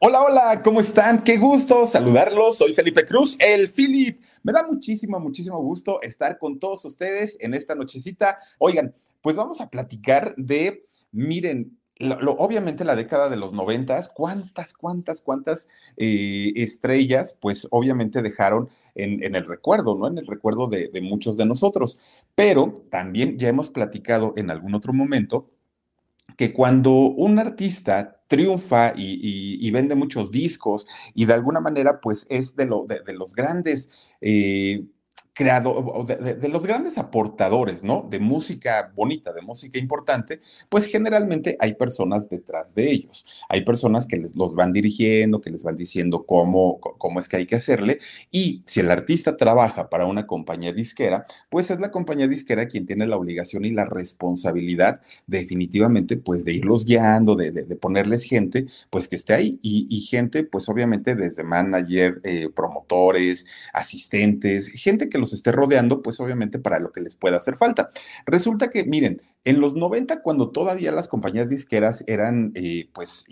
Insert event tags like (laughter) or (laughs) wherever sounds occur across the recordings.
Hola, hola, ¿cómo están? Qué gusto saludarlos. Soy Felipe Cruz, el Philip. Me da muchísimo, muchísimo gusto estar con todos ustedes en esta nochecita. Oigan, pues vamos a platicar de, miren, lo, obviamente la década de los noventas, cuántas, cuántas, cuántas eh, estrellas, pues obviamente dejaron en, el recuerdo, ¿no? En el recuerdo de muchos de nosotros. Pero también ya hemos platicado en algún otro momento que cuando un artista triunfa y, vende muchos discos y de alguna manera pues es de, lo, de, los grandes eh, creado, de, los grandes aportadores, ¿no? De música bonita, de música importante, pues generalmente hay personas detrás de ellos. Hay personas que les, los van dirigiendo, que les van diciendo cómo, cómo es que hay que hacerle. Y si el artista trabaja para una compañía disquera, pues es la compañía disquera quien tiene la obligación y la responsabilidad definitivamente, pues de irlos guiando, de, ponerles gente, pues que esté ahí. Y, gente, pues obviamente desde manager, eh, promotores, asistentes, gente que los esté rodeando, pues obviamente para lo que les pueda hacer falta. Resulta que, miren, en los 90, cuando todavía las compañías disqueras eran, eh, pues,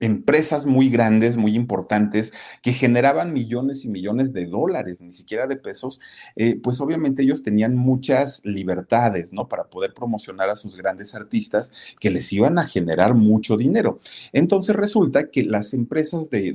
empresas muy grandes, muy importantes, que generaban millones y millones de dólares, ni siquiera de pesos, eh, pues obviamente ellos tenían muchas libertades, ¿no? Para poder promocionar a sus grandes artistas que les iban a generar mucho dinero. Entonces resulta que las empresas de,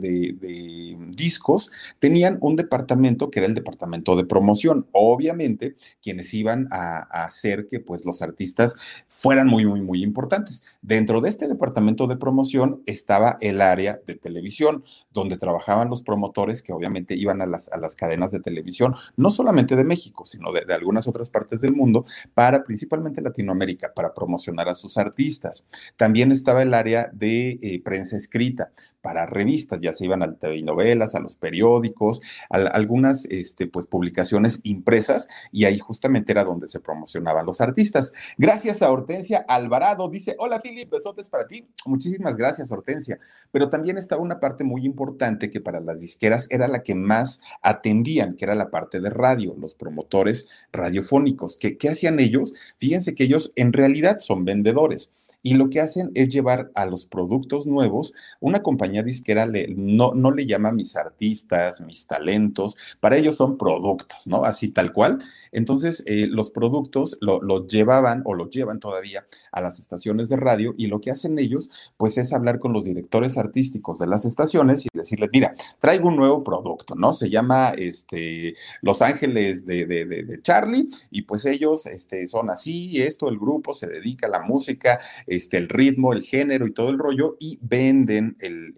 discos tenían un departamento que era el departamento de promoción. Obviamente, quienes iban a, a hacer que pues los artistas fueran muy, muy, muy importantes. Dentro de este departamento de promoción estaba el área de televisión, donde trabajaban los promotores que obviamente iban a las, a las cadenas de televisión, no solamente de México, sino de, algunas otras partes del mundo, para principalmente Latinoamérica, para promocionar a sus artistas. También estaba el área de eh, prensa escrita, para revistas, ya se iban a telenovelas, a los periódicos, a, algunas este, pues, publicaciones impresas, y ahí justamente era donde se promocionaban los artistas. Gracias a Hortensia Alvarado, dice, hola Filip, besotes para ti. Muchísimas gracias, Hortensia. Pero también estaba una parte muy importante que para las disqueras era la que más atendían, que era la parte de radio, los promotores radiofónicos. ¿Qué, qué hacían ellos? Fíjense que ellos en realidad son vendedores y lo que hacen es llevar a los productos nuevos, una compañía disquera le, no, le llama mis artistas, mis talentos, para ellos son productos, ¿no? Así tal cual. Entonces, eh, los productos los lo llevaban o los llevan todavía a las estaciones de radio y lo que hacen ellos, pues es hablar con los directores artísticos de las estaciones y decirles, mira, traigo un nuevo producto, ¿no? Se llama este, Los Ángeles de, de, de, Charlie y pues ellos este, son así, esto, el grupo se dedica a la música, este, el ritmo, el género y todo el rollo y venden el,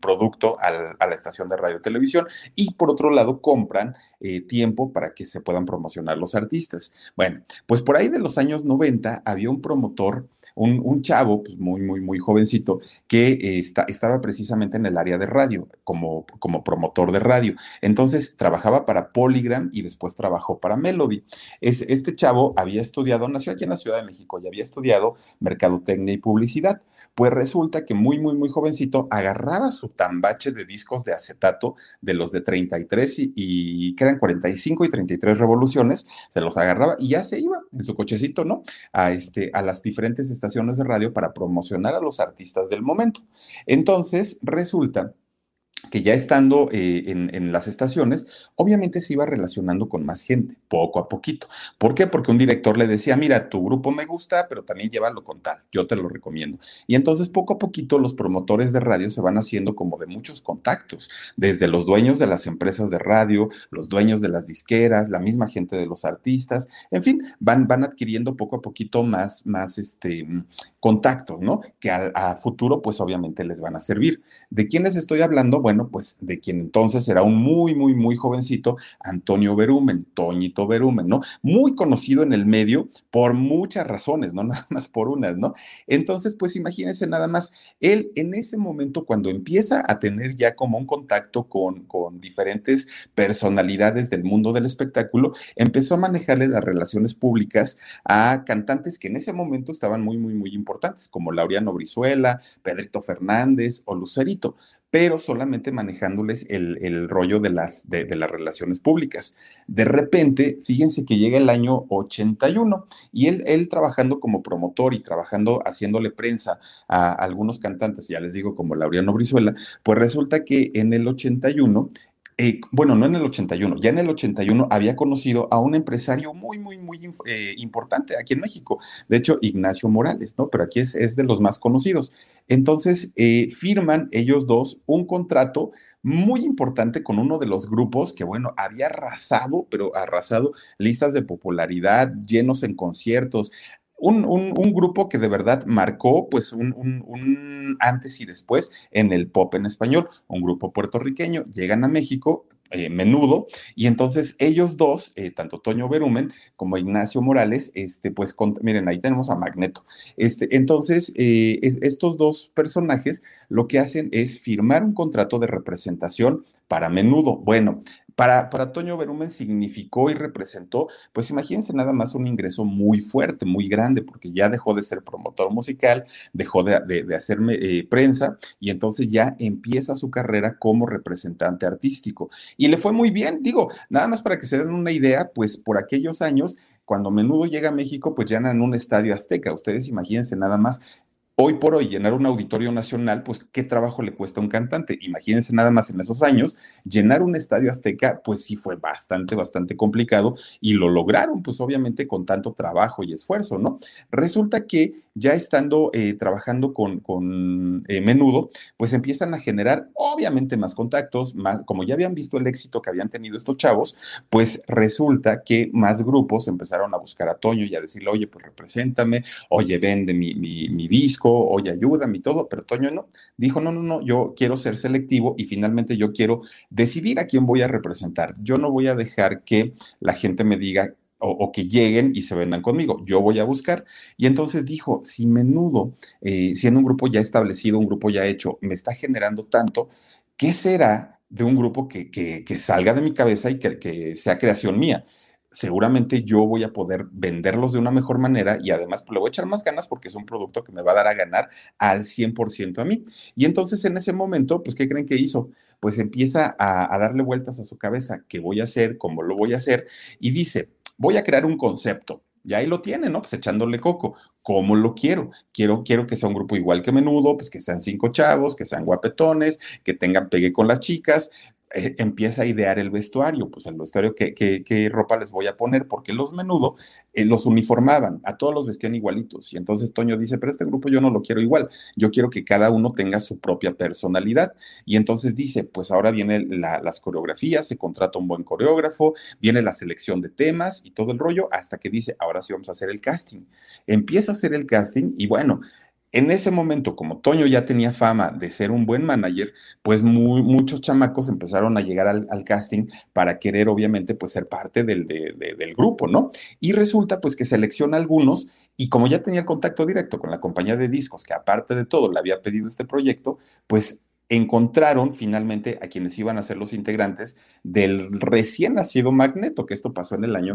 producto a la estación de radio y televisión y por otro lado compran eh, tiempo para que se puedan promocionar los artistas. Bueno, pues por ahí de los años 90 había un promotor un, chavo pues, muy, muy, muy jovencito que eh, estaba precisamente en el área de radio, como, como promotor de radio. Entonces trabajaba para Polygram y después trabajó para Melody. Es, este chavo había estudiado, nació aquí en la Ciudad de México y había estudiado mercadotecnia y publicidad. Pues resulta que muy, muy, muy jovencito agarraba su tambache de discos de acetato de los de 33 y, y que eran 45 y 33 revoluciones, se los agarraba y ya se iba en su cochecito, ¿no? A, este, a las diferentes estaciones de radio para promocionar a los artistas del momento. Entonces, resulta que ya estando eh, en, las estaciones, obviamente se iba relacionando con más gente, poco a poquito. ¿Por qué? Porque un director le decía, mira, tu grupo me gusta, pero también llévalo con tal, yo te lo recomiendo. Y entonces poco a poquito los promotores de radio se van haciendo como de muchos contactos, desde los dueños de las empresas de radio, los dueños de las disqueras, la misma gente de los artistas, en fin, van, van adquiriendo poco a poquito más, más este, contactos, ¿no? Que a, a futuro, pues obviamente les van a servir. ¿De quiénes estoy hablando? Bueno, pues de quien entonces era un muy, muy, muy jovencito, Antonio Berumen, Toñito Berumen, ¿no? Muy conocido en el medio por muchas razones, no (laughs) nada más por unas, ¿no? Entonces, pues imagínense nada más, él en ese momento cuando empieza a tener ya como un contacto con, con diferentes personalidades del mundo del espectáculo, empezó a manejarle las relaciones públicas a cantantes que en ese momento estaban muy, muy, muy importantes, como Laureano Brizuela, Pedrito Fernández o Lucerito pero solamente manejándoles el, rollo de las, de, las relaciones públicas. De repente, fíjense que llega el año 81 y él, él trabajando como promotor y trabajando, haciéndole prensa a algunos cantantes, ya les digo, como Laureano Brizuela, pues resulta que en el 81 eh, bueno, no en el 81, ya en el 81 había conocido a un empresario muy, muy, muy eh, importante aquí en México, de hecho, Ignacio Morales, ¿no? Pero aquí es, de los más conocidos. Entonces, eh, firman ellos dos un contrato muy importante con uno de los grupos que, bueno, había arrasado, pero arrasado listas de popularidad, llenos en conciertos, un, grupo que de verdad marcó pues un, antes y después en el pop en español, un grupo puertorriqueño, llegan a México, eh, menudo, y entonces ellos dos, eh, tanto Toño Berumen como Ignacio Morales, este, pues miren, ahí tenemos a Magneto. Este, entonces, eh, estos dos personajes lo que hacen es firmar un contrato de representación para menudo. Bueno, para, para Toño Berumen significó y representó, pues imagínense nada más un ingreso muy fuerte, muy grande, porque ya dejó de ser promotor musical, dejó de, de, hacerme eh, prensa y entonces ya empieza su carrera como representante artístico. Y le fue muy bien, digo, nada más para que se den una idea, pues por aquellos años cuando Menudo llega a México, pues ya en un estadio azteca. Ustedes imagínense nada más Hoy por hoy, llenar un auditorio nacional, pues qué trabajo le cuesta a un cantante. Imagínense nada más en esos años, llenar un estadio azteca, pues sí fue bastante, bastante complicado y lo lograron, pues obviamente con tanto trabajo y esfuerzo, ¿no? Resulta que ya estando eh, trabajando con, con eh, Menudo, pues empiezan a generar obviamente más contactos, más, como ya habían visto el éxito que habían tenido estos chavos, pues resulta que más grupos empezaron a buscar a Toño y a decirle, oye, pues represéntame, oye, vende mi, disco oye, ayúdame y todo, pero Toño no, dijo, no, no, no, yo quiero ser selectivo y finalmente yo quiero decidir a quién voy a representar. Yo no voy a dejar que la gente me diga o, que lleguen y se vendan conmigo. Yo voy a buscar. Y entonces dijo, si menudo, eh, siendo un grupo ya establecido, un grupo ya hecho, me está generando tanto, ¿qué será de un grupo que, que, salga de mi cabeza y que sea creación mía? Seguramente yo voy a poder venderlos de una mejor manera y además pues, le voy a echar más ganas porque es un producto que me va a dar a ganar al 100% a mí. Y entonces en ese momento, pues, ¿qué creen que hizo? Pues empieza a, darle vueltas a su cabeza, ¿qué voy a hacer? ¿Cómo lo voy a hacer? Y dice, voy a crear un concepto. Y ahí lo tiene, ¿no? Pues echándole coco. ¿Cómo lo quiero? Quiero, quiero que sea un grupo igual que menudo, pues que sean cinco chavos, que sean guapetones, que tengan pegue con las chicas, eh, empieza a idear el vestuario, pues el vestuario, ¿qué, ropa les voy a poner? Porque los menudo eh, los uniformaban, a todos los vestían igualitos. Y entonces Toño dice, pero este grupo yo no lo quiero igual, yo quiero que cada uno tenga su propia personalidad. Y entonces dice, pues ahora vienen las coreografías, se contrata un buen coreógrafo, viene la selección de temas y todo el rollo, hasta que dice, ahora sí vamos a hacer el casting. Empieza a hacer el casting y bueno, en ese momento, como Toño ya tenía fama de ser un buen manager, pues muchos chamacos empezaron a llegar al, casting para querer, obviamente, pues ser parte del, grupo, ¿no? Y resulta, pues, que selecciona algunos y como ya tenía el contacto directo con la compañía de discos, que aparte de todo le había pedido este proyecto, pues encontraron finalmente a quienes iban a ser los integrantes del recién nacido Magneto, que esto pasó en el año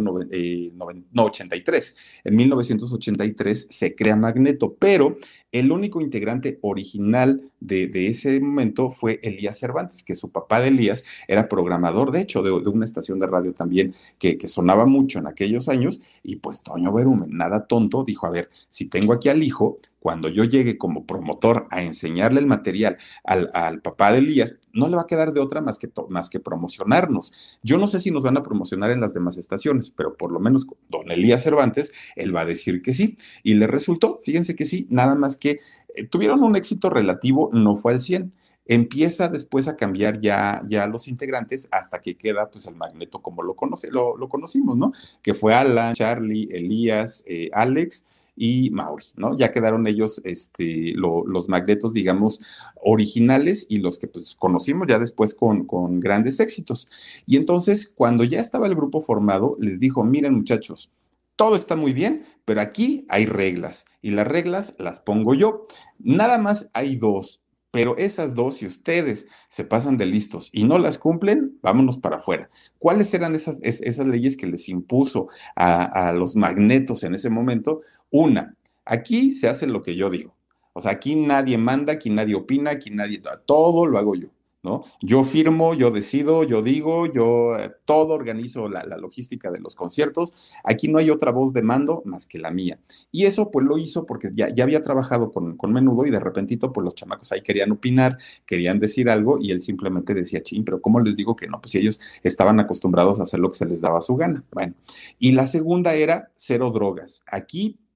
83. Eh, en 1983 se crea Magneto, pero el único integrante original de, ese momento fue Elías Cervantes, que su papá de Elías era programador, de hecho, de, una estación de radio también que, sonaba mucho en aquellos años, y pues Toño Berumen, nada tonto, dijo, a ver, si tengo aquí al hijo, cuando yo llegue como promotor a enseñarle el material al, al papá de Elías, no le va a quedar de otra más que, más que promocionarnos. Yo no sé si nos van a promocionar en las demás estaciones, pero por lo menos don Elías Cervantes, él va a decir que sí. Y le resultó, fíjense que sí, nada más que eh, tuvieron un éxito relativo, no fue al 100 empieza después a cambiar ya, ya los integrantes hasta que queda pues el magneto como lo, conoce, lo, conocimos, ¿no? Que fue Alan, Charlie, Elías, eh, Alex y Mauri, ¿no? Ya quedaron ellos este, los magnetos, digamos, originales y los que pues conocimos ya después con, grandes éxitos. Y entonces, cuando ya estaba el grupo formado, les dijo, miren muchachos, todo está muy bien, pero aquí hay reglas y las reglas las pongo yo. Nada más hay dos, pero esas dos, si ustedes se pasan de listos y no las cumplen, vámonos para afuera. ¿Cuáles eran esas, esas leyes que les impuso a, a los magnetos en ese momento? Una, aquí se hace lo que yo digo. O sea, aquí nadie manda, aquí nadie opina, aquí nadie, todo lo hago yo. ¿no? Yo firmo, yo decido, yo digo, yo eh, todo organizo la, logística de los conciertos. Aquí no hay otra voz de mando más que la mía. Y eso pues lo hizo porque ya, ya había trabajado con, con, Menudo y de repentito pues los chamacos ahí querían opinar, querían decir algo y él simplemente decía, ching, pero ¿cómo les digo que no? Pues ellos estaban acostumbrados a hacer lo que se les daba su gana. Bueno, y la segunda era cero drogas. Aquí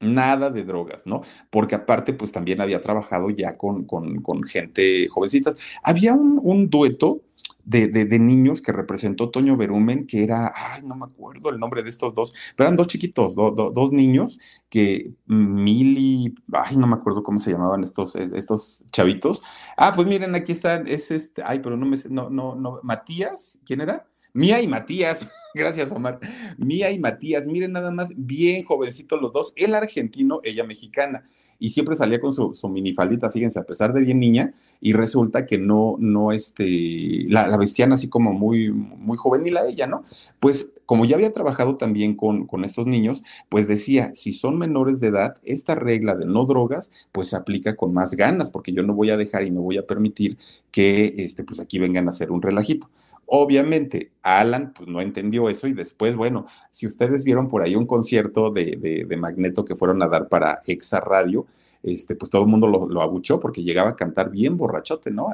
Nada de drogas, ¿no? Porque aparte, pues también había trabajado ya con, con, gente jovencitas. Había un, un dueto de, de, niños que representó Toño Berumen, que era, ay, no me acuerdo el nombre de estos dos, pero eran dos chiquitos, dos niños que Mili, ay, no me acuerdo cómo se llamaban estos, estos chavitos. Ah, pues miren, aquí están, es este, ay, pero no me, no, no, no, Matías, ¿quién era? Mía y Matías, (laughs) gracias Omar. Mía y Matías, miren nada más, bien jovencitos los dos, él argentino, ella mexicana. Y siempre salía con su, su minifaldita, fíjense, a pesar de bien niña, y resulta que no, no, este, la, la vestían así como muy, muy juvenil a ella, ¿no? Pues como ya había trabajado también con, con estos niños, pues decía, si son menores de edad, esta regla de no drogas, pues se aplica con más ganas, porque yo no voy a dejar y no voy a permitir que, este, pues aquí vengan a hacer un relajito. Obviamente, Alan pues no entendió eso y después, bueno, si ustedes vieron por ahí un concierto de, de, Magneto que fueron a dar para Exa Radio, este, pues todo el mundo lo, abuchó porque llegaba a cantar bien borrachote, ¿no?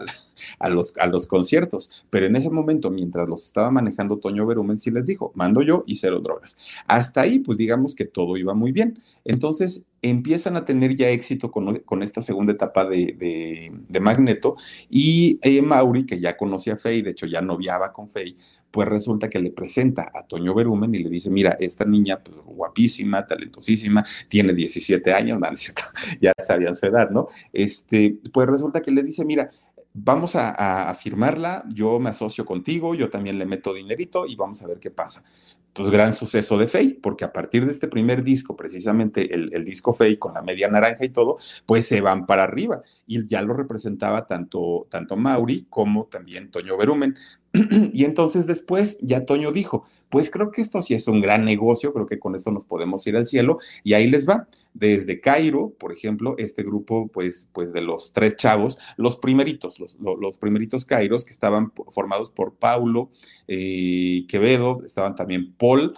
A, los, a los conciertos. Pero en ese momento, mientras los estaba manejando Toño Berumen, sí les dijo, mando yo y cero drogas. Hasta ahí, pues digamos que todo iba muy bien. Entonces, empiezan a tener ya éxito con, esta segunda etapa de, Magneto y eh, Mauri, que ya conocía a Faye, de hecho ya noviaba con Faye, pues resulta que le presenta a Toño Berumen y le dice, mira, esta niña, pues guapísima, talentosísima, tiene 17 años, (laughs) (laughs) ya sabían su edad, ¿no? Este, pues resulta que le dice, mira, vamos a, a, firmarla, yo me asocio contigo, yo también le meto dinerito y vamos a ver qué pasa pues gran suceso de Faye, porque a partir de este primer disco, precisamente el, disco Faye con la media naranja y todo, pues se van para arriba. Y ya lo representaba tanto, tanto Mauri como también Toño Berumen. (clears throat) y entonces después ya Toño dijo, pues creo que esto sí es un gran negocio, creo que con esto nos podemos ir al cielo. Y ahí les va. Desde Cairo, por ejemplo, este grupo, pues, pues de los tres chavos, los primeritos, los, los, primeritos Cairos que estaban formados por Paulo eh, Quevedo, estaban también Paul,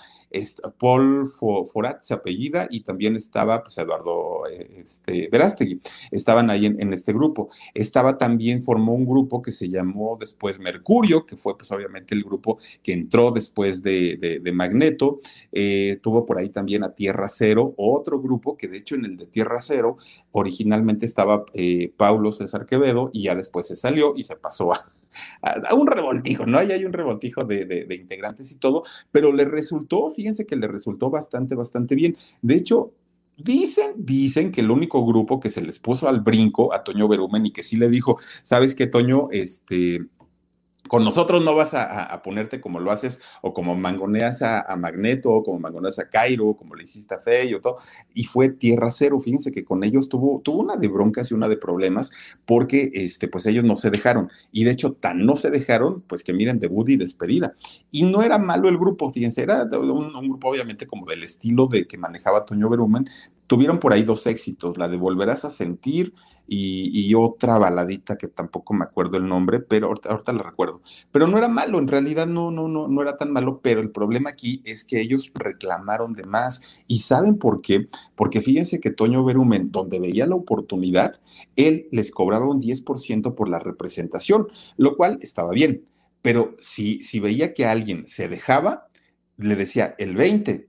Paul Forat se apellida y también estaba pues, Eduardo eh, este, Verástegui. Estaban ahí en, este grupo. Estaba también, formó un grupo que se llamó después Mercurio, que fue pues obviamente el grupo que entró después de, Magneto. Eh, tuvo por ahí también a Tierra Cero, otro grupo que de hecho en el de Tierra Cero originalmente estaba eh, Paulo César Quevedo y ya después se salió y se pasó a, a, un revoltijo, ¿no? Ahí hay un revoltijo de, integrantes y todo, pero le resultó, fíjense que le resultó bastante, bastante bien. De hecho, Dicen, dicen que el único grupo que se les puso al brinco a Toño Berumen y que sí le dijo, ¿sabes qué, Toño? Este, con nosotros no vas a, ponerte como lo haces o como mangoneas a, Magneto o como mangoneas a Cairo, como le hiciste a Fey o todo. Y fue tierra cero. Fíjense que con ellos tuvo, tuvo una de broncas y una de problemas porque este, pues ellos no se dejaron. Y de hecho, tan no se dejaron, pues que miren, debut y despedida. Y no era malo el grupo, fíjense, era un, un grupo obviamente como del estilo de que manejaba Toño Berumen, tuvieron por ahí dos éxitos, la de Volverás a Sentir y, otra baladita que tampoco me acuerdo el nombre, pero ahorita, la recuerdo. Pero no era malo, en realidad no, no, no, no era tan malo, pero el problema aquí es que ellos reclamaron de más. ¿Y saben por qué? Porque fíjense que Toño Berumen, donde veía la oportunidad, él les cobraba un 10% por la representación, lo cual estaba bien. Pero si, si veía que alguien se dejaba, le decía el 20,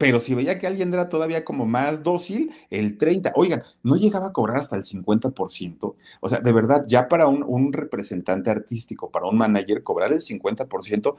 pero si veía que alguien era todavía como más dócil, el 30, oigan, no llegaba a cobrar hasta el 50%. O sea, de verdad, ya para un, representante artístico, para un manager, cobrar el 50%,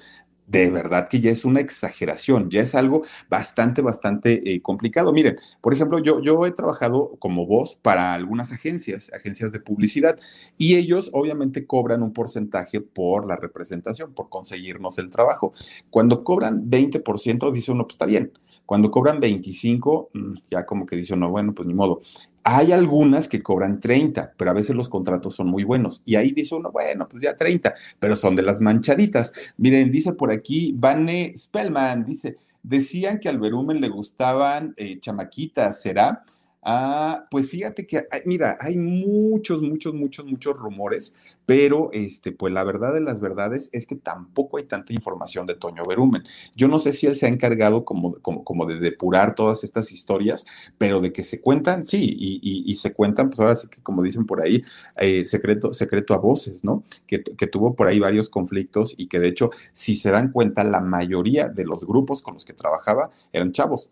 de verdad que ya es una exageración, ya es algo bastante, bastante eh, complicado. Miren, por ejemplo, yo, yo he trabajado como voz para algunas agencias, agencias de publicidad, y ellos obviamente cobran un porcentaje por la representación, por conseguirnos el trabajo. Cuando cobran 20%, dice uno, pues está bien cuando cobran 25, mm, ya como que dice uno, bueno, pues ni modo. Hay algunas que cobran 30, pero a veces los contratos son muy buenos. Y ahí dice uno, bueno, pues ya 30, pero son de las manchaditas. Miren, dice por aquí, Vane Spellman, dice, decían que al Verumen le gustaban eh, chamaquitas, ¿será? Ah, pues fíjate que, mira, hay muchos, muchos, muchos, muchos rumores, pero este, pues la verdad de las verdades es que tampoco hay tanta información de Toño Berumen. Yo no sé si él se ha encargado como, como, como de depurar todas estas historias, pero de que se cuentan, sí, y, se cuentan, pues ahora sí que como dicen por ahí, eh, secreto, secreto a voces, ¿no? Que, que tuvo por ahí varios conflictos y que de hecho, si se dan cuenta, la mayoría de los grupos con los que trabajaba eran chavos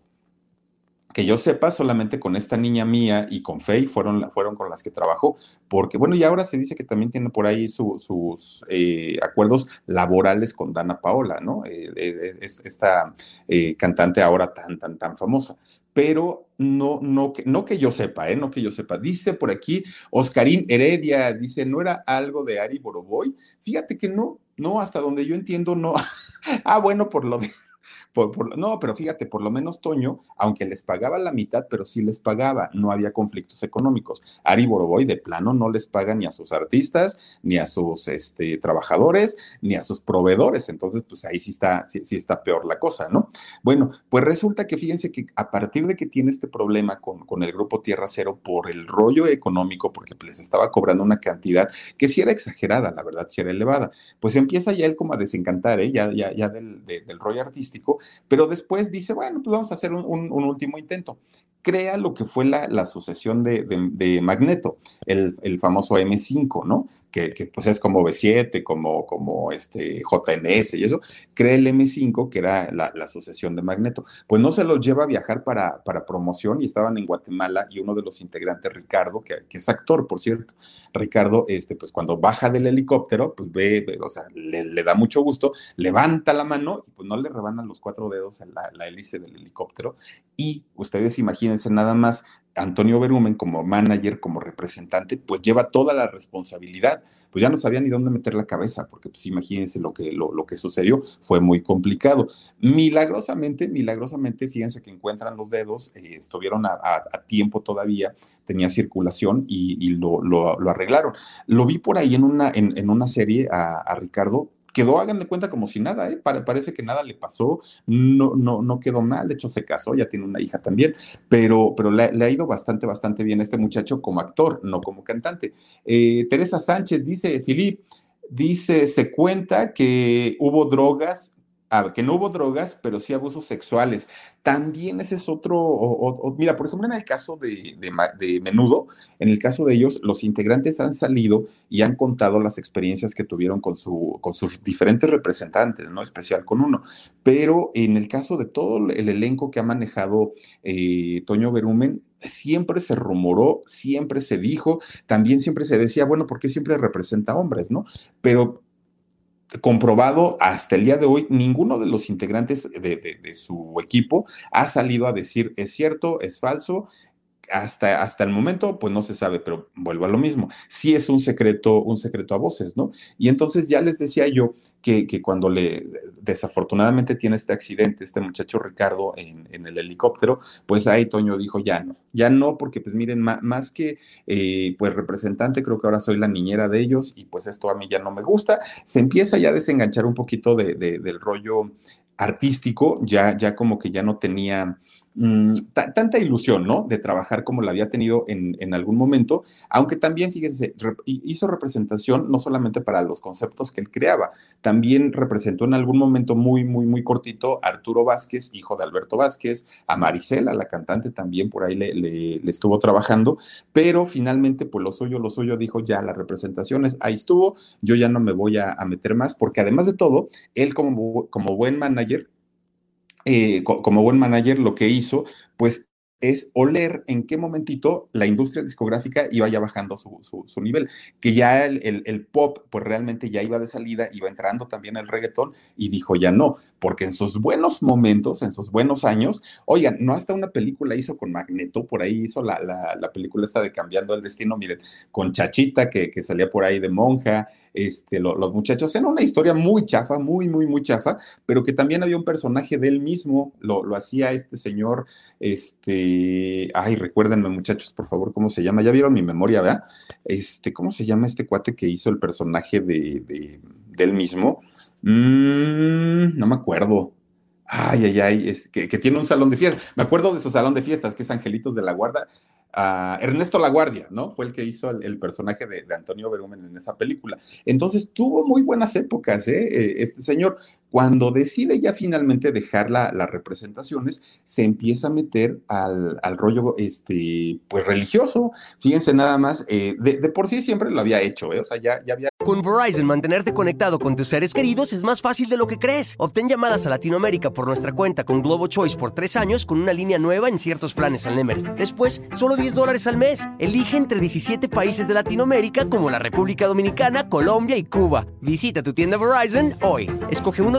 que yo sepa, solamente con esta niña mía y con Faye fueron, fueron con las que trabajó, porque bueno, y ahora se dice que también tiene por ahí sus eh, acuerdos laborales con Dana Paola, ¿no? Eh, eh, esta cantante ahora tan, tan, tan famosa. Pero no, no, no que yo sepa, ¿eh? No que yo sepa. dice por aquí Oscarín Heredia, dice, ¿no era algo de Ari Boroboy? Fíjate que no, no, hasta donde yo entiendo, no. (laughs) ah, bueno, por lo de no, pero fíjate, por lo menos Toño, aunque les pagaba la mitad, pero sí les pagaba, no había conflictos económicos. Ari Boroboy de plano no les paga ni a sus artistas, ni a sus este, trabajadores, ni a sus proveedores. Entonces, pues ahí sí está, sí, está peor la cosa, ¿no? Bueno, pues resulta que fíjense que a partir de que tiene este problema con, con el grupo Tierra Cero por el rollo económico, porque les estaba cobrando una cantidad que sí era exagerada, la verdad, sí era elevada, pues empieza ya él como a desencantar, ¿eh? ya, ya, ya del, del rollo artístico pero después dice, bueno, pues vamos a hacer un, último intento. Crea lo que fue la, sucesión de, Magneto, el, el, famoso M5, ¿no? que, pues es como B7, como, como este JNS y eso, crea el M5, que era la, la, sucesión de Magneto. Pues no se los lleva a viajar para, para promoción y estaban en Guatemala y uno de los integrantes, Ricardo, que, es actor, por cierto, Ricardo, este, pues cuando baja del helicóptero, pues ve, o sea, le, da mucho gusto, levanta la mano y pues no le rebanan los cuatro dedos a la, la hélice del helicóptero. Y ustedes imagínense nada más Antonio Berumen como manager, como representante, pues lleva toda la responsabilidad. Pues ya no sabía ni dónde meter la cabeza, porque pues imagínense lo que, lo, que sucedió, fue muy complicado. Milagrosamente, milagrosamente, fíjense que encuentran los dedos, eh, estuvieron a, tiempo todavía, tenía circulación y, lo, arreglaron. Lo vi por ahí en una, en, una serie a Ricardo, quedó, hagan de cuenta, como si nada, ¿eh? parece que nada le pasó, no, no, no quedó mal, de hecho se casó, ya tiene una hija también, pero, pero le, ha ido bastante, bastante bien este muchacho como actor, no como cantante. Eh, Teresa Sánchez dice, Filip, dice, se cuenta que hubo drogas que no hubo drogas, pero sí abusos sexuales. También ese es otro, mira, por ejemplo, en el caso de, de, Menudo, en el caso de ellos, los integrantes han salido y han contado las experiencias que tuvieron con, su, con sus diferentes representantes, ¿no? Especial con uno. Pero en el caso de todo el elenco que ha manejado eh, Toño Berumen, siempre se rumoró, siempre se dijo, también siempre se decía, bueno, ¿por qué siempre representa hombres, no? Pero comprobado hasta el día de hoy, ninguno de los integrantes de, su equipo ha salido a decir es cierto, es falso. Hasta, hasta el momento, pues no se sabe, pero vuelvo a lo mismo. Sí es un secreto, un secreto a voces, ¿no? Y entonces ya les decía yo que, cuando le desafortunadamente tiene este accidente, este muchacho Ricardo en, el helicóptero, pues ahí Toño dijo, ya no, ya no, porque pues miren, más, que eh, pues representante, creo que ahora soy la niñera de ellos y pues esto a mí ya no me gusta. Se empieza ya a desenganchar un poquito de, del rollo artístico, ya, ya como que ya no tenía Mm, tanta ilusión, ¿no? De trabajar como la había tenido en, algún momento, aunque también, fíjense, hizo representación no solamente para los conceptos que él creaba, también representó en algún momento muy, muy, muy cortito a Arturo Vázquez, hijo de Alberto Vázquez, a Marisela, la cantante, también por ahí le, estuvo trabajando, pero finalmente, pues lo suyo, lo suyo, dijo ya las representaciones, ahí estuvo, yo ya no me voy a, meter más, porque además de todo, él como, como buen manager, eh, como buen manager, lo que hizo, pues es oler en qué momentito la industria discográfica iba ya bajando su, nivel, que ya el, pop pues realmente ya iba de salida, iba entrando también el reggaetón y dijo ya no, porque en sus buenos momentos, en sus buenos años, oigan, no hasta una película hizo con Magneto, por ahí hizo la, la, película esta de Cambiando el Destino, miren, con Chachita que, que salía por ahí de monja, este, los muchachos, era una historia muy chafa, muy, muy, muy chafa, pero que también había un personaje de él mismo, lo, lo hacía este señor, este, ay, recuérdenme muchachos, por favor, ¿cómo se llama? Ya vieron mi memoria, ¿verdad? Este, ¿cómo se llama este cuate que hizo el personaje de, de, él mismo? Mm, no me acuerdo. Ay, ay, ay, es que, tiene un salón de fiestas. Me acuerdo de su salón de fiestas, que es Angelitos de la Guarda. Ernesto Laguardia, ¿no? Fue el que hizo el, personaje de, Antonio Berumen en esa película. Entonces tuvo muy buenas épocas, ¿eh? eh este señor. Cuando decide ya finalmente dejar las representaciones, se empieza a meter al, rollo este, pues religioso. Fíjense nada más, eh, de, por sí siempre lo había hecho, ¿eh? o sea, ya, ya había... Con Verizon, mantenerte conectado con tus seres queridos es más fácil de lo que crees. Obtén llamadas a Latinoamérica por nuestra cuenta con Globo Choice por tres años con una línea nueva en ciertos planes al Nemery. Después, solo 10 dólares al mes. Elige entre 17 países de Latinoamérica como la República Dominicana, Colombia y Cuba. Visita tu tienda Verizon hoy. Escoge uno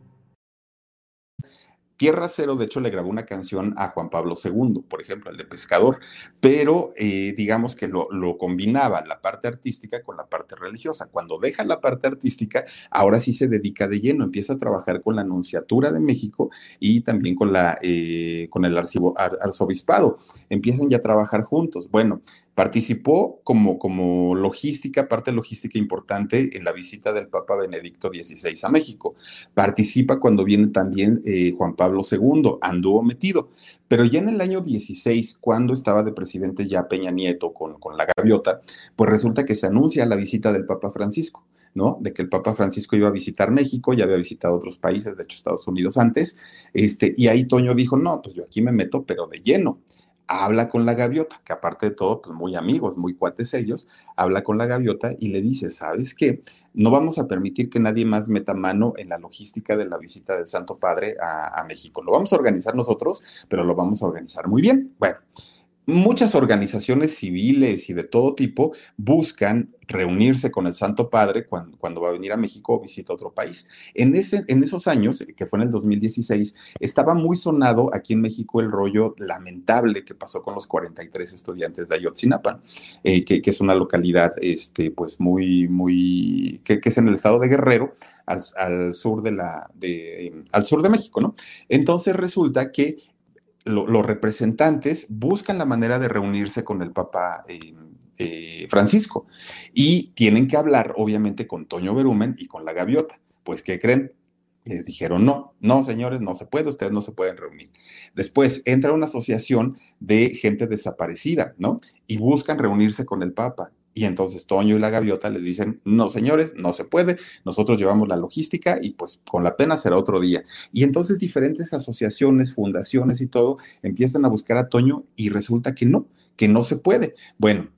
Tierra Cero, de hecho, le grabó una canción a Juan Pablo II, por ejemplo, el de Pescador, pero eh, digamos que lo, combinaba la parte artística con la parte religiosa. Cuando deja la parte artística, ahora sí se dedica de lleno, empieza a trabajar con la Anunciatura de México y también con, la, eh, con el arzobispado. Empiezan ya a trabajar juntos. Bueno, Participó como, como logística, parte logística importante en la visita del Papa Benedicto XVI a México. Participa cuando viene también eh, Juan Pablo II, anduvo metido. Pero ya en el año 16, cuando estaba de presidente ya Peña Nieto con, con la gaviota, pues resulta que se anuncia la visita del Papa Francisco. ¿no? De que el Papa Francisco iba a visitar México, ya había visitado otros países, de hecho Estados Unidos antes, este, y ahí Toño dijo, no, pues yo aquí me meto, pero de lleno habla con la gaviota, que aparte de todo, pues muy amigos, muy cuates ellos, habla con la gaviota y le dice, ¿sabes qué? No vamos a permitir que nadie más meta mano en la logística de la visita del Santo Padre a, a México. Lo vamos a organizar nosotros, pero lo vamos a organizar muy bien. Bueno, muchas organizaciones civiles y de todo tipo buscan reunirse con el Santo Padre cuando, va a venir a México o visita otro país. En, ese, en esos años, que fue en el 2016, estaba muy sonado aquí en México el rollo lamentable que pasó con los 43 estudiantes de Ayotzinapa, eh, que, es una localidad este, pues muy, muy, que, es en el estado de Guerrero, al, sur de la, de, al sur de México, ¿no? Entonces resulta que los representantes buscan la manera de reunirse con el Papa eh, eh, Francisco y tienen que hablar, obviamente, con Toño Berumen y con la gaviota. Pues, ¿qué creen? Les dijeron, no, no, señores, no se puede, ustedes no se pueden reunir. Después entra una asociación de gente desaparecida, ¿no? Y buscan reunirse con el Papa. Y entonces Toño y la gaviota les dicen, no señores, no se puede, nosotros llevamos la logística y pues con la pena será otro día. Y entonces diferentes asociaciones, fundaciones y todo empiezan a buscar a Toño y resulta que no, que no se puede. Bueno,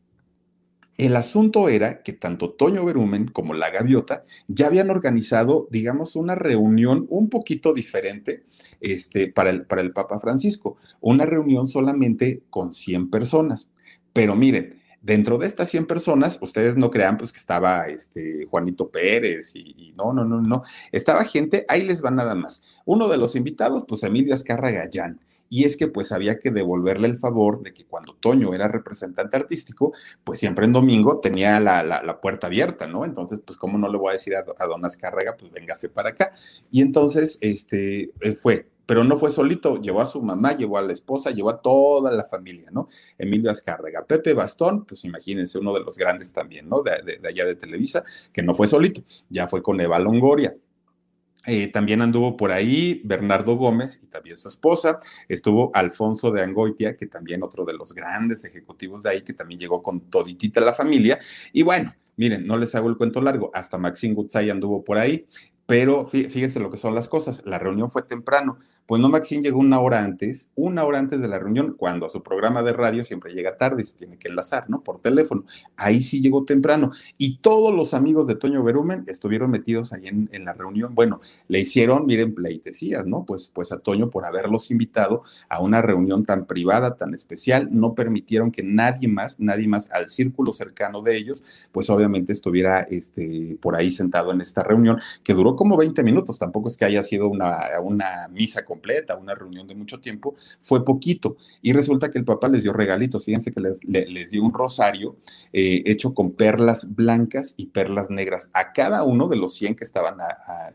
el asunto era que tanto Toño Berumen como la gaviota ya habían organizado, digamos, una reunión un poquito diferente este, para, el, para el Papa Francisco, una reunión solamente con 100 personas. Pero miren, Dentro de estas 100 personas, ustedes no crean pues que estaba este Juanito Pérez y, y no, no, no, no. Estaba gente, ahí les va nada más. Uno de los invitados, pues Emilio Azcarra Gallán y es que pues había que devolverle el favor de que cuando Toño era representante artístico, pues siempre en domingo tenía la, la, puerta abierta, ¿no? Entonces, pues cómo no le voy a decir a, a Don Azcárraga, pues véngase para acá. Y entonces, este, eh, fue, pero no fue solito, llevó a su mamá, llevó a la esposa, llevó a toda la familia, ¿no? Emilio Azcárraga, Pepe Bastón, pues imagínense, uno de los grandes también, ¿no? De, de allá de Televisa, que no fue solito, ya fue con Eva Longoria. Eh, también anduvo por ahí Bernardo Gómez y también su esposa. Estuvo Alfonso de Angoitia, que también otro de los grandes ejecutivos de ahí, que también llegó con toditita la familia. Y bueno, miren, no les hago el cuento largo, hasta Maxine Gutzai anduvo por ahí. Pero fíjense lo que son las cosas. La reunión fue temprano. Pues no, Maxine llegó una hora antes, una hora antes de la reunión, cuando a su programa de radio siempre llega tarde y se tiene que enlazar, ¿no? Por teléfono. Ahí sí llegó temprano. Y todos los amigos de Toño Berumen estuvieron metidos ahí en, la reunión. Bueno, le hicieron, miren, pleitesías, ¿no? Pues, pues a Toño por haberlos invitado a una reunión tan privada, tan especial. No permitieron que nadie más, nadie más al círculo cercano de ellos, pues obviamente estuviera este, por ahí sentado en esta reunión, que duró como 20 minutos. Tampoco es que haya sido una, una misa completa, una reunión de mucho tiempo, fue poquito. Y resulta que el papá les dio regalitos, fíjense que les dio un rosario eh, hecho con perlas blancas y perlas negras a cada uno de los 100 que estaban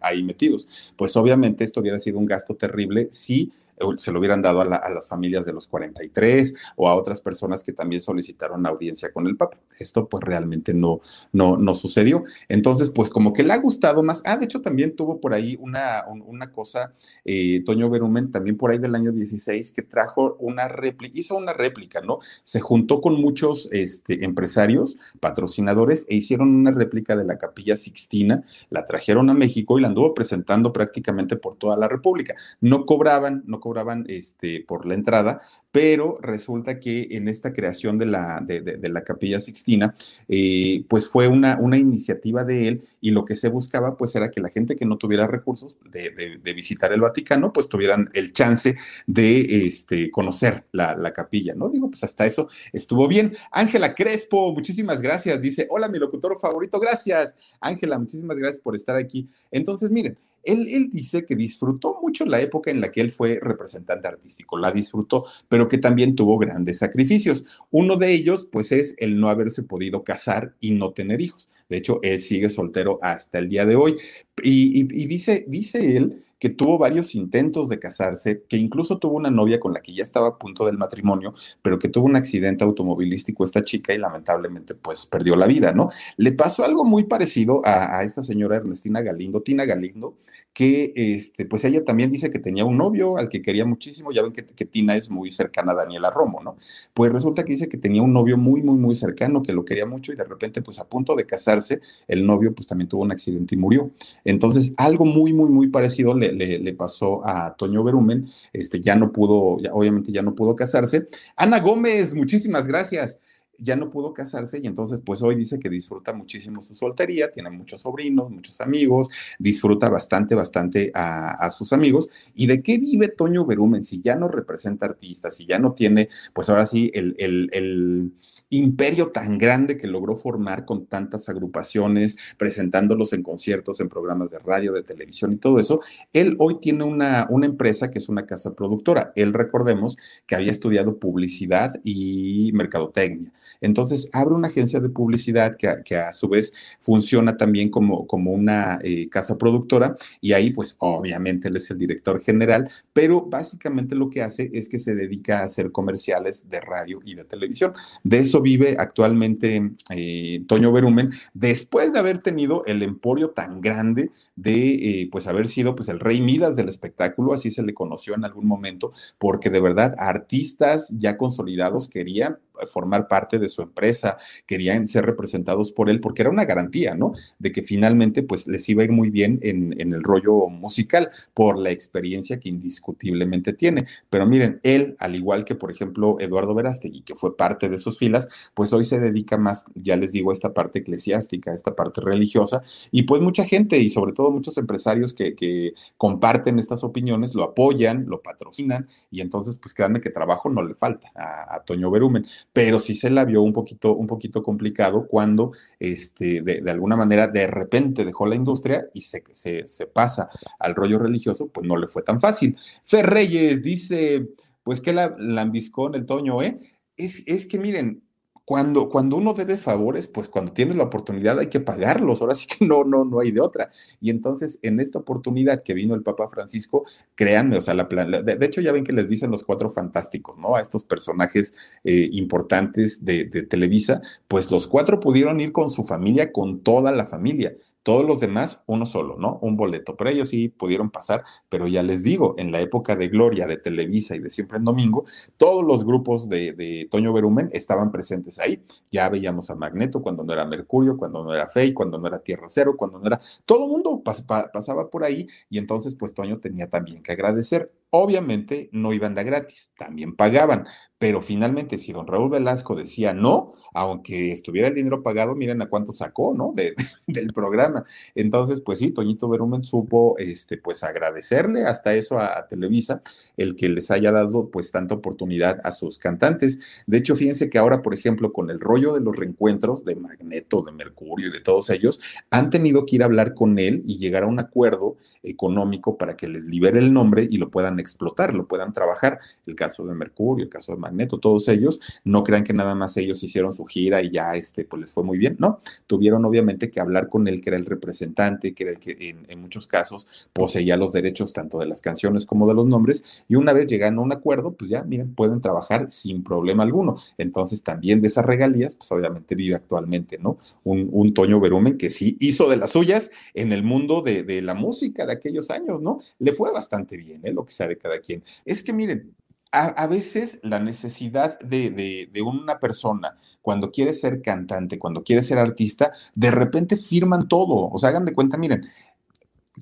ahí metidos. Pues obviamente esto hubiera sido un gasto terrible si se lo hubieran dado a, las familias de los 43 o a otras personas que también solicitaron audiencia con el Papa. Esto pues realmente no, no, no sucedió. Entonces, pues como que le ha gustado más. Ah, de hecho también tuvo por ahí una, una cosa, eh, Toño Berumen, también por ahí del año 16, que trajo una réplica, hizo una réplica, ¿no? Se juntó con muchos este, empresarios, patrocinadores, e hicieron una réplica de la capilla Sixtina, la trajeron a México y la anduvo presentando prácticamente por toda la República. No cobraban, no cobraban cobraban este, por la entrada, pero resulta que en esta creación de la, de, la Capilla Sixtina, eh, pues fue una, una iniciativa de él y lo que se buscaba pues era que la gente que no tuviera recursos de, visitar el Vaticano, pues tuvieran el chance de este, conocer la, la capilla, ¿no? Digo, pues hasta eso estuvo bien. Ángela Crespo, muchísimas gracias, dice, hola mi locutor favorito, gracias. Ángela, muchísimas gracias por estar aquí. Entonces, miren, él, dice que disfrutó mucho la época en la que él fue representante artístico, la disfrutó, pero que también tuvo grandes sacrificios. Uno de ellos, pues, es el no haberse podido casar y no tener hijos. De hecho, él sigue soltero hasta el día de hoy. Y, y dice, dice él que tuvo varios intentos de casarse, que incluso tuvo una novia con la que ya estaba a punto del matrimonio, pero que tuvo un accidente automovilístico esta chica y lamentablemente pues perdió la vida, ¿no? Le pasó algo muy parecido a, esta señora Ernestina Galindo, Tina Galindo, que este, pues ella también dice que tenía un novio al que quería muchísimo, ya ven que, que Tina es muy cercana a Daniela Romo, ¿no? Pues resulta que dice que tenía un novio muy, muy, muy cercano, que lo quería mucho y de repente pues a punto de casarse, el novio pues también tuvo un accidente y murió. Entonces algo muy, muy, muy parecido le le, pasó a Toño Berumen, este, ya no pudo, ya, obviamente ya no pudo casarse. Ana Gómez, muchísimas gracias ya no pudo casarse y entonces pues hoy dice que disfruta muchísimo su soltería, tiene muchos sobrinos, muchos amigos, disfruta bastante, bastante a, sus amigos. ¿Y de qué vive Toño Berumen si ya no representa artistas, si ya no tiene pues ahora sí el, el, imperio tan grande que logró formar con tantas agrupaciones, presentándolos en conciertos, en programas de radio, de televisión y todo eso? Él hoy tiene una, una empresa que es una casa productora. Él recordemos que había estudiado publicidad y mercadotecnia. Entonces, abre una agencia de publicidad que, a su vez funciona también como, como una eh, casa productora y ahí, pues, obviamente él es el director general, pero básicamente lo que hace es que se dedica a hacer comerciales de radio y de televisión. De eso vive actualmente eh, Toño Berumen, después de haber tenido el emporio tan grande de, eh, pues, haber sido, pues, el rey Midas del espectáculo, así se le conoció en algún momento, porque de verdad artistas ya consolidados querían formar parte de su empresa, querían ser representados por él, porque era una garantía, ¿no? De que finalmente, pues, les iba a ir muy bien en, el rollo musical, por la experiencia que indiscutiblemente tiene. Pero miren, él, al igual que, por ejemplo, Eduardo Verástegui, que fue parte de sus filas, pues hoy se dedica más, ya les digo, a esta parte eclesiástica, a esta parte religiosa, y pues mucha gente, y sobre todo muchos empresarios que, que comparten estas opiniones, lo apoyan, lo patrocinan, y entonces, pues créanme que trabajo no le falta a, a Toño Berumen. Pero sí se la vio un poquito, un poquito complicado cuando este, de, alguna manera de repente dejó la industria y se, se, pasa al rollo religioso, pues no le fue tan fácil. Fer Reyes dice, pues que la lambiscó en el Toño, ¿eh? Es, es que miren, cuando, cuando uno debe favores, pues cuando tienes la oportunidad hay que pagarlos, ahora sí que no, no, no hay de otra. Y entonces, en esta oportunidad que vino el Papa Francisco, créanme, o sea, la de, hecho ya ven que les dicen los cuatro fantásticos, ¿no? A estos personajes eh, importantes de, de Televisa, pues los cuatro pudieron ir con su familia, con toda la familia. Todos los demás, uno solo, ¿no? Un boleto. Pero ellos sí pudieron pasar, pero ya les digo, en la época de Gloria, de Televisa y de Siempre en Domingo, todos los grupos de, Toño Berumen estaban presentes ahí. Ya veíamos a Magneto cuando no era Mercurio, cuando no era Fey, cuando no era Tierra Cero, cuando no era... Todo el mundo pasaba por ahí y entonces pues Toño tenía también que agradecer. Obviamente no iban de gratis, también pagaban, pero finalmente si don Raúl Velasco decía no, aunque estuviera el dinero pagado, miren a cuánto sacó, ¿no? De, (laughs) del programa. Entonces, pues sí, Toñito Berumen supo, este, pues agradecerle hasta eso a, Televisa, el que les haya dado, pues, tanta oportunidad a sus cantantes. De hecho, fíjense que ahora, por ejemplo, con el rollo de los reencuentros de Magneto, de Mercurio y de todos ellos, han tenido que ir a hablar con él y llegar a un acuerdo económico para que les libere el nombre y lo puedan explotar, lo puedan trabajar. El caso de Mercurio, el caso de Magneto, todos ellos, no crean que nada más ellos hicieron su gira y ya este, pues les fue muy bien. No, tuvieron obviamente que hablar con él, que era el representante, que era el que en, muchos casos poseía los derechos tanto de las canciones como de los nombres, y una vez llegan a un acuerdo, pues ya, miren, pueden trabajar sin problema alguno. Entonces también de esas regalías, pues obviamente vive actualmente, ¿no? Un, un Toño Berumen que sí hizo de las suyas en el mundo de, de la música de aquellos años, ¿no? Le fue bastante bien, ¿eh? Lo que sea de cada quien. Es que miren, a, veces la necesidad de, una persona cuando quiere ser cantante, cuando quiere ser artista, de repente firman todo. O sea, hagan de cuenta, miren,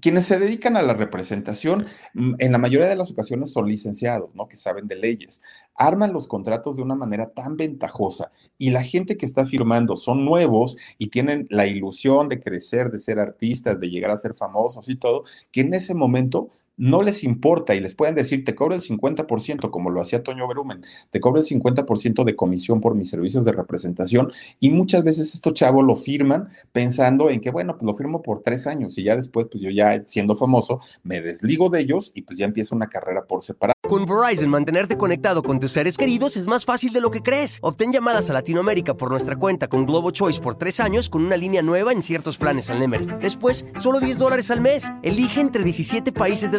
quienes se dedican a la representación, mm, en la mayoría de las ocasiones son licenciados, ¿no? Que saben de leyes. Arman los contratos de una manera tan ventajosa y la gente que está firmando son nuevos y tienen la ilusión de crecer, de ser artistas, de llegar a ser famosos y todo, que en ese momento no les importa y les pueden decir, te cobro el 50%, como lo hacía Toño Berumen, te cobro el 50% de comisión por mis servicios de representación y muchas veces estos chavos lo firman pensando en que, bueno, pues lo firmo por tres años y ya después, pues yo ya siendo famoso, me desligo de ellos y pues ya empiezo una carrera por separado. Con Verizon, mantenerte conectado con tus seres queridos es más fácil de lo que crees. Obtén llamadas a Latinoamérica por nuestra cuenta con Globo Choice por tres años con una línea nueva en ciertos planes al Nemery. Después, solo 10 dólares al mes. Elige entre 17 países de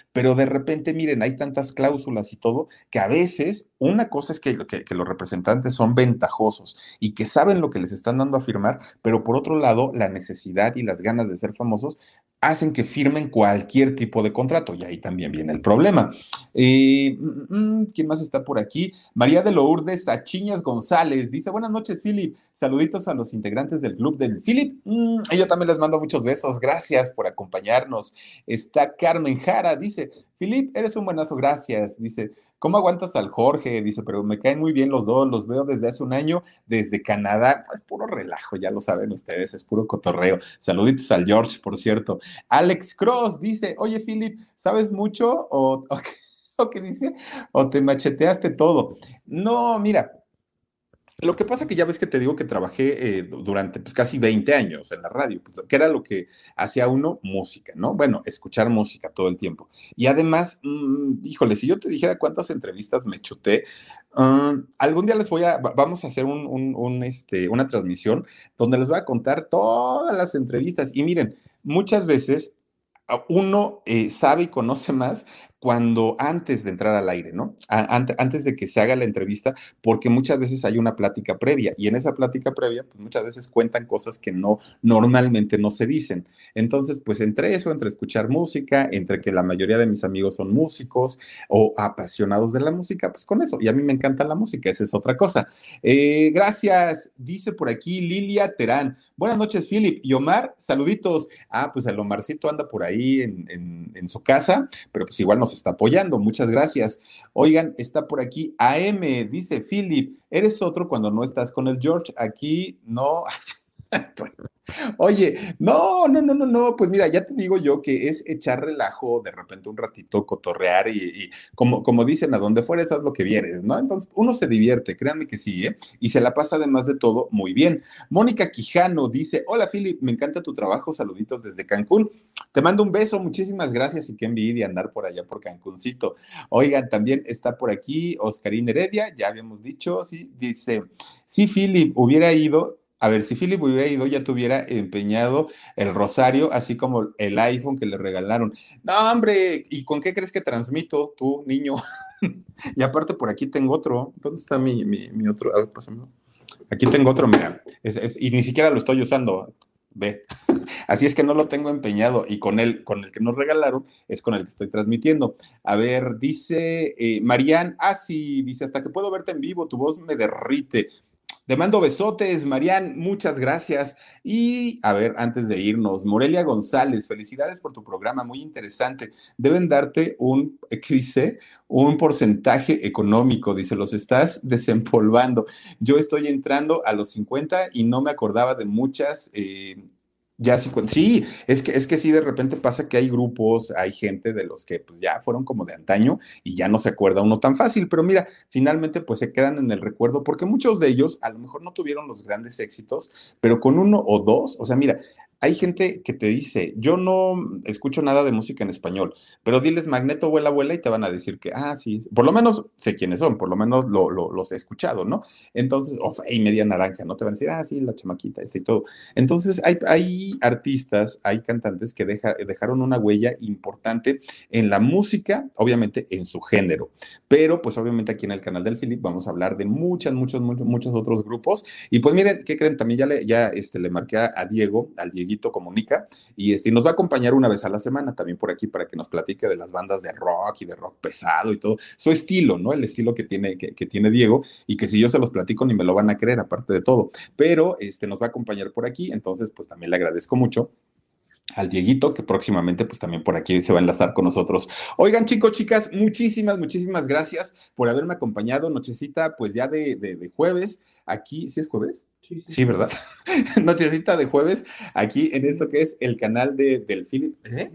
pero de repente, miren, hay tantas cláusulas y todo, que a veces una cosa es que, los representantes son ventajosos y que saben lo que les están dando a firmar, pero por otro lado, la necesidad y las ganas de ser famosos hacen que firmen cualquier tipo de contrato y ahí también viene el problema. Eh, mm, mm, ¿Quién más está por aquí? María de Lourdes Achiñas González dice, buenas noches, Philip. Saluditos a los integrantes del club del Philip. Mm, yo también les mando muchos besos. Gracias por acompañarnos. Está Carmen Jara, dice, Philip, eres un buenazo, gracias. Dice, ¿Cómo aguantas al Jorge? Dice, pero me caen muy bien los dos, los veo desde hace un año, desde Canadá. Es puro relajo, ya lo saben ustedes, es puro cotorreo. Saluditos al George, por cierto. Alex Cross dice, oye, Philip, ¿sabes mucho o, (laughs) o qué dice? ¿O te macheteaste todo? No, mira, lo que pasa que ya ves que te digo que trabajé eh, durante pues, casi 20 años en la radio, pues, que era lo que hacía uno, música, ¿no? Bueno, escuchar música todo el tiempo. Y además, mm, híjole, si yo te dijera cuántas entrevistas me chuté, um, algún día les voy a, vamos a hacer un, este, una transmisión donde les voy a contar todas las entrevistas. Y miren, muchas veces uno eh, sabe y conoce más cuando antes de entrar al aire, ¿no? antes de que se haga la entrevista, porque muchas veces hay una plática previa y en esa plática previa, pues muchas veces cuentan cosas que no normalmente no se dicen. Entonces, pues entre eso, entre escuchar música, entre que la mayoría de mis amigos son músicos o apasionados de la música, pues con eso. Y a mí me encanta la música, esa es otra cosa. Eh, gracias, dice por aquí Lilia Terán. Buenas noches, Philip. Y Omar, saluditos. Ah, pues el Omarcito anda por ahí en, en su casa, pero pues igual nos está apoyando. Muchas gracias. Oigan, está por aquí AM, dice Philip, eres otro cuando no estás con el George. Aquí no. (laughs) Oye, no, no, no, no, no, pues mira, ya te digo yo que es echar relajo de repente un ratito, cotorrear y, como, como dicen, a donde fueres, haz lo que vieres, ¿no? Entonces uno se divierte, créanme que sí, ¿eh? Y se la pasa además de todo muy bien. Mónica Quijano dice, hola Philip, me encanta tu trabajo, saluditos desde Cancún. Te mando un beso, muchísimas gracias y qué envidia andar por allá por Cancúncito. Oigan, también está por aquí Oscarín Heredia, ya habíamos dicho, sí, dice, sí, Philip, hubiera ido, a ver, si Philip hubiera ido, ya tuviera empeñado el rosario, así como el iPhone que le regalaron. No, hombre, ¿y con qué crees que transmito tú, niño? (laughs) y aparte, por aquí tengo otro. ¿Dónde está mi, mi, otro? A ver. Aquí tengo otro, mira. y ni siquiera lo estoy usando. Ve. (laughs) Así es que no lo tengo empeñado y con el, con el que nos regalaron es con el que estoy transmitiendo. A ver, dice eh, ah, sí, dice, hasta que puedo verte en vivo, tu voz me derrite. Te mando besotes, Marían, muchas gracias. Y a ver, antes de irnos, Morelia González, felicidades por tu programa, muy interesante. Deben darte un, ¿qué dice? Un porcentaje económico, dice, los estás desempolvando. Yo estoy entrando a los 50 y no me acordaba de muchas. Eh, ya sí, sí, es que, es que sí, de repente pasa que hay grupos, hay gente de los que pues ya fueron como de antaño y ya no se acuerda uno tan fácil, pero mira, finalmente pues se quedan en el recuerdo porque muchos de ellos a lo mejor no tuvieron los grandes éxitos, pero con uno o dos, o sea, mira, hay gente que te dice, yo no escucho nada de música en español, pero diles Magneto, vuela, abuela y te van a decir que, ah, sí, por lo menos sé quiénes son, por lo menos lo, los he escuchado, ¿no? Entonces, y media naranja, ¿no? Te van a decir, ah, sí, la chamaquita, este y todo. Entonces, hay, hay artistas, hay cantantes que dejaron una huella importante en la música, obviamente en su género, pero pues obviamente aquí en el canal del Philip vamos a hablar de muchas, muchos, muchos, muchos otros grupos. Y pues miren, ¿qué creen? También ya le, ya, este, le marqué a Diego, al Diego Comunica, y este, nos va a acompañar una vez a la semana también por aquí para que nos platique de las bandas de rock y de rock pesado y todo, su estilo, ¿no? El estilo que tiene, que, tiene Diego, y que si yo se los platico ni me lo van a creer, aparte de todo, pero este, nos va a acompañar por aquí, entonces pues también le agradezco mucho al Dieguito, que próximamente pues también por aquí se va a enlazar con nosotros. Oigan chicos, chicas, muchísimas, muchísimas gracias por haberme acompañado, nochecita pues ya de, de jueves, aquí, ¿sí es jueves? Sí, ¿verdad? (laughs) Nochecita de jueves, aquí en esto que es el canal de, del Philip. ¿eh?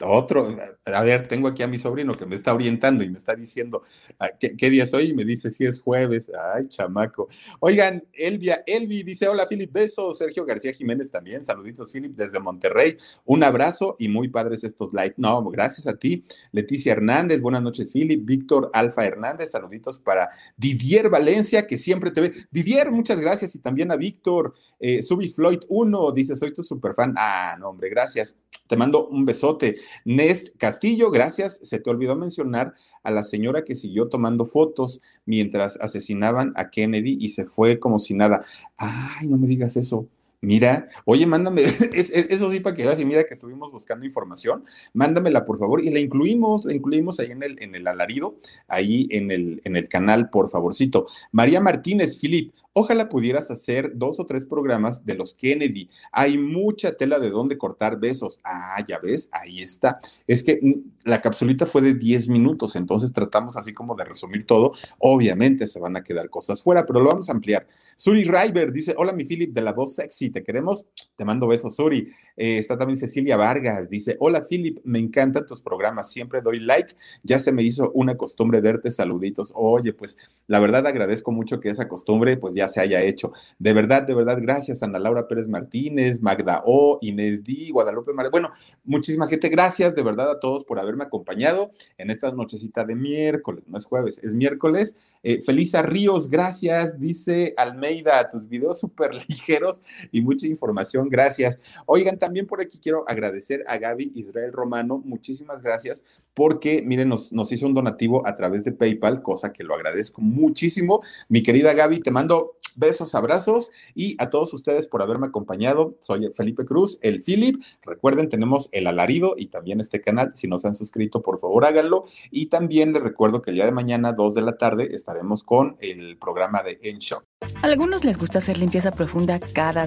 Otro, a ver, tengo aquí a mi sobrino que me está orientando y me está diciendo ah, ¿qué, día es hoy y me dice si es jueves. Ay, chamaco. Oigan, Elvia, Elvi dice: Hola, Philip, besos. Sergio García Jiménez también. Saluditos, Philip, desde Monterrey. Un abrazo y muy padres estos likes. No, gracias a ti. Leticia Hernández, buenas noches, Philip. Víctor Alfa Hernández, saluditos para Didier Valencia, que siempre te ve. Didier, muchas gracias. Y también a Víctor. Eh, Subi Floyd 1 dice: Soy tu superfan. Ah, no, hombre, gracias. Te mando un besote. Nest Castillo, gracias. Se te olvidó mencionar a la señora que siguió tomando fotos mientras asesinaban a Kennedy y se fue como si nada. Ay, no me digas eso. Mira, oye, mándame, (laughs) eso sí para que veas y mira que estuvimos buscando información, mándamela por favor y la incluimos, la incluimos ahí en el, en el alarido, ahí en el, en el canal, por favorcito. María Martínez, Filip, Ojalá pudieras hacer dos o tres programas de los Kennedy. Hay mucha tela de dónde cortar besos. Ah, ya ves, ahí está. Es que mm, la capsulita fue de 10 minutos, entonces tratamos así como de resumir todo. Obviamente se van a quedar cosas fuera, pero lo vamos a ampliar. Suri Ryber dice, hola mi Philip de la voz sexy, ¿te queremos? Te mando besos, Suri. Eh, está también Cecilia Vargas, dice, hola Philip, me encantan tus programas, siempre doy like, ya se me hizo una costumbre verte, saluditos. Oye, pues la verdad agradezco mucho que esa costumbre pues ya se haya hecho. De verdad, de verdad, gracias Ana Laura Pérez Martínez, Magda O, Inés D, Guadalupe María. Bueno, muchísima gente, gracias de verdad a todos por haberme acompañado en esta nochecita de miércoles, no es jueves, es miércoles. Eh, Felisa Ríos, gracias, dice Almeida, tus videos súper ligeros y mucha información, gracias. Oigan, también por aquí quiero agradecer a Gaby Israel Romano, muchísimas gracias porque, miren, nos, nos hizo un donativo a través de PayPal, cosa que lo agradezco muchísimo. Mi querida Gaby, te mando besos, abrazos y a todos ustedes por haberme acompañado. Soy Felipe Cruz, el Philip. Recuerden, tenemos el alarido y también este canal. Si no se han suscrito, por favor háganlo. Y también les recuerdo que el día de mañana, 2 de la tarde, estaremos con el programa de En Shock. Algunos les gusta hacer limpieza profunda cada